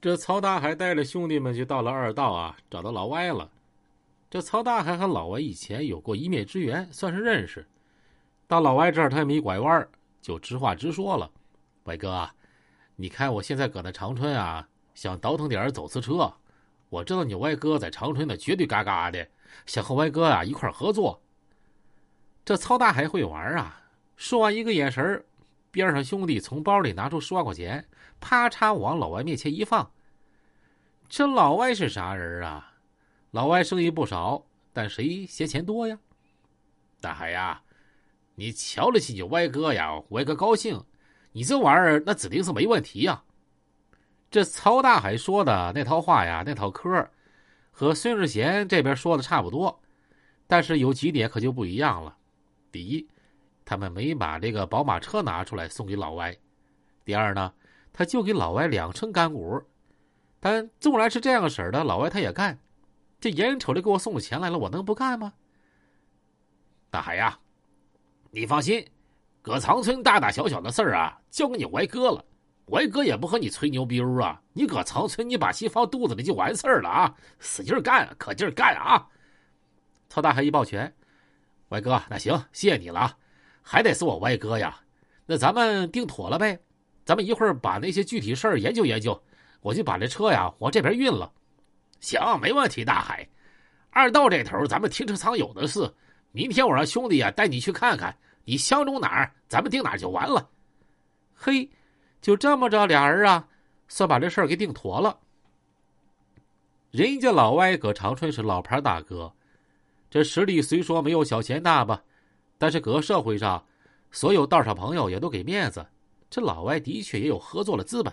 这曹大海带着兄弟们就到了二道啊，找到老歪了。这曹大海和老歪以前有过一面之缘，算是认识。到老歪这儿，他也没拐弯，就直话直说了：“歪哥，你看我现在搁那长春啊，想倒腾点走私车。我知道你歪哥在长春的绝对嘎嘎的，想和歪哥啊一块合作。”这曹大海会玩啊！说完一个眼神边上兄弟从包里拿出十万块钱，啪嚓往老外面前一放。这老歪是啥人啊？老歪生意不少，但谁嫌钱多呀？大海呀，你瞧得起你歪哥呀，歪哥高兴。你这玩意儿那指定是没问题呀。这曹大海说的那套话呀，那套嗑，和孙日贤这边说的差不多，但是有几点可就不一样了。第一。他们没把这个宝马车拿出来送给老歪。第二呢，他就给老歪两成干股。但纵然是这样式的，老歪他也干。这眼瞅着给我送钱来了，我能不干吗？大海呀，你放心，搁长春大大小小的事儿啊，交给你歪哥了。歪哥也不和你吹牛逼啊。你搁长春，你把心放肚子里就完事儿了啊！使劲干，可劲干啊！曹大海一抱拳，歪哥，那行，谢谢你了啊。还得是我歪哥呀，那咱们定妥了呗，咱们一会儿把那些具体事儿研究研究，我就把这车呀往这边运了。行，没问题。大海，二道这头咱们停车场有的是，明天我让兄弟呀带你去看看，你相中哪儿，咱们定哪儿就完了。嘿，就这么着，俩人啊，算把这事儿给定妥了。人家老歪搁长春是老牌大哥，这实力虽说没有小钱大吧。但是搁社会上，所有道上朋友也都给面子，这老歪的确也有合作的资本。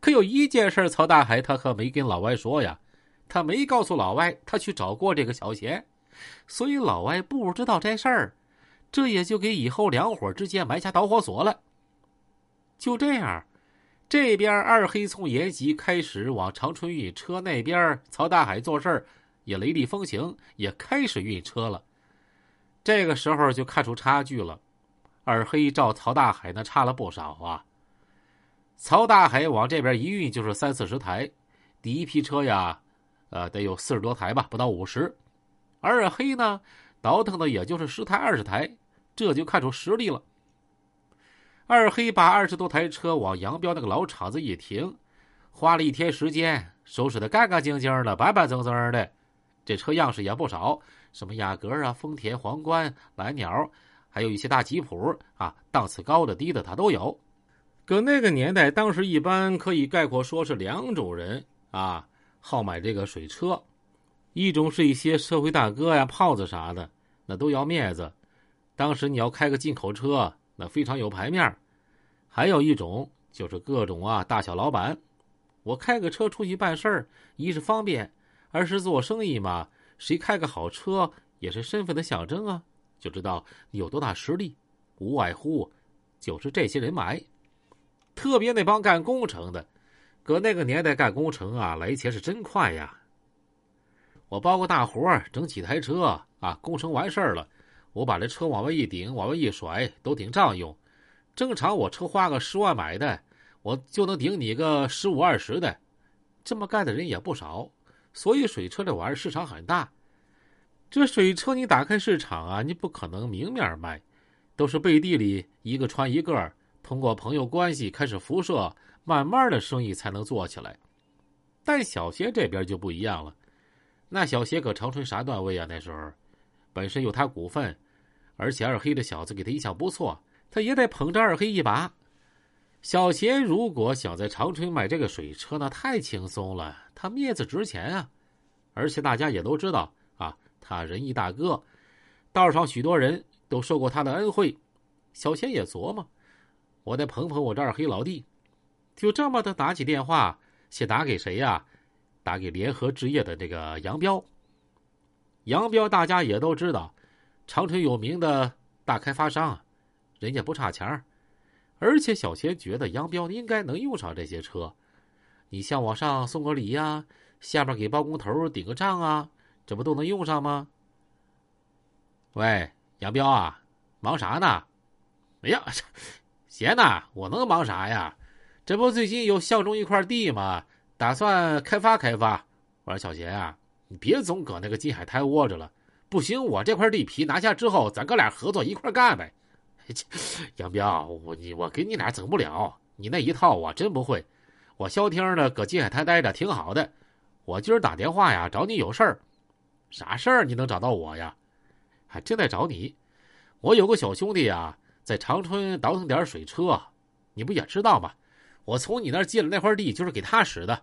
可有一件事，曹大海他可没跟老歪说呀，他没告诉老歪他去找过这个小贤，所以老歪不知道这事儿，这也就给以后两伙之间埋下导火索了。就这样，这边二黑从延吉开始往长春运车，那边曹大海做事也雷厉风行，也开始运车了。这个时候就看出差距了，二黑照曹大海那差了不少啊。曹大海往这边一运就是三四十台，第一批车呀，呃，得有四十多台吧，不到五十。二黑呢，倒腾的也就是十台二十台，这就看出实力了。二黑把二十多台车往杨彪那个老厂子一停，花了一天时间收拾的干干净净的、板板正正的，这车样式也不少。什么雅阁啊，丰田皇冠、蓝鸟，还有一些大吉普啊，档次高的、低的，他都有。搁那个年代，当时一般可以概括说是两种人啊，好买这个水车。一种是一些社会大哥呀、胖子啥的，那都要面子。当时你要开个进口车，那非常有牌面。还有一种就是各种啊大小老板，我开个车出去办事儿，一是方便，二是做生意嘛。谁开个好车也是身份的象征啊，就知道你有多大实力。无外乎就是这些人买。特别那帮干工程的，搁那个年代干工程啊，来钱是真快呀。我包个大活整几台车啊，工程完事儿了，我把这车往外一顶，往外一甩，都顶账用。正常我车花个十万买的，我就能顶你个十五二十的。这么干的人也不少。所以水车这玩意儿市场很大，这水车你打开市场啊，你不可能明面卖，都是背地里一个传一个，通过朋友关系开始辐射，慢慢的生意才能做起来。但小邪这边就不一样了，那小邪搁长春啥段位啊？那时候本身有他股份，而且二黑的小子给他印象不错，他也得捧着二黑一把。小贤如果想在长春买这个水车，那太轻松了。他面子值钱啊，而且大家也都知道啊，他仁义大哥，道上许多人都受过他的恩惠。小贤也琢磨，我得捧捧我这二黑老弟。就这么的打起电话，先打给谁呀？打给联合置业的这个杨彪。杨彪大家也都知道，长春有名的大开发商，人家不差钱儿。而且小贤觉得杨彪应该能用上这些车，你像往上送个礼呀，下面给包工头顶个账啊，这不都能用上吗？喂，杨彪啊，忙啥呢？哎呀，闲呐，我能忙啥呀？这不最近又相中一块地吗？打算开发开发。我说小贤啊，你别总搁那个金海滩窝着了。不行，我这块地皮拿下之后，咱哥俩合作一块干呗。杨彪，我你我跟你俩整不了，你那一套我真不会。我消停的搁金海滩待着挺好的。我今儿打电话呀，找你有事儿。啥事儿？你能找到我呀？还正在找你。我有个小兄弟啊，在长春倒腾点水车，你不也知道吗？我从你那儿借了那块地，就是给他使的。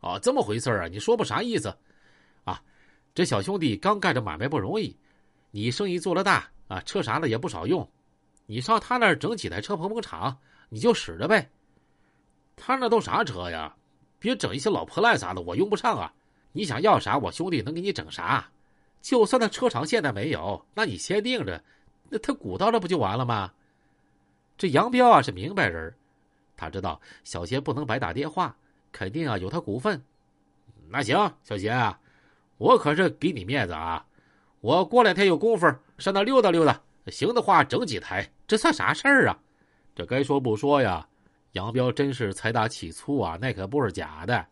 哦，这么回事啊？你说不啥意思？啊，这小兄弟刚干着买卖不容易，你生意做了大啊，车啥的也不少用，你上他那儿整几台车捧捧场，你就使着呗。他那都啥车呀？别整一些老破烂啥的，我用不上啊。你想要啥，我兄弟能给你整啥。就算那车厂现在没有，那你先定着。那他鼓捣着不就完了吗？这杨彪啊是明白人，他知道小贤不能白打电话，肯定啊有他股份。那行，小贤啊，我可是给你面子啊，我过两天有功夫上那溜达溜达，行的话整几台，这算啥事儿啊？这该说不说呀，杨彪真是财大气粗啊，那可不是假的。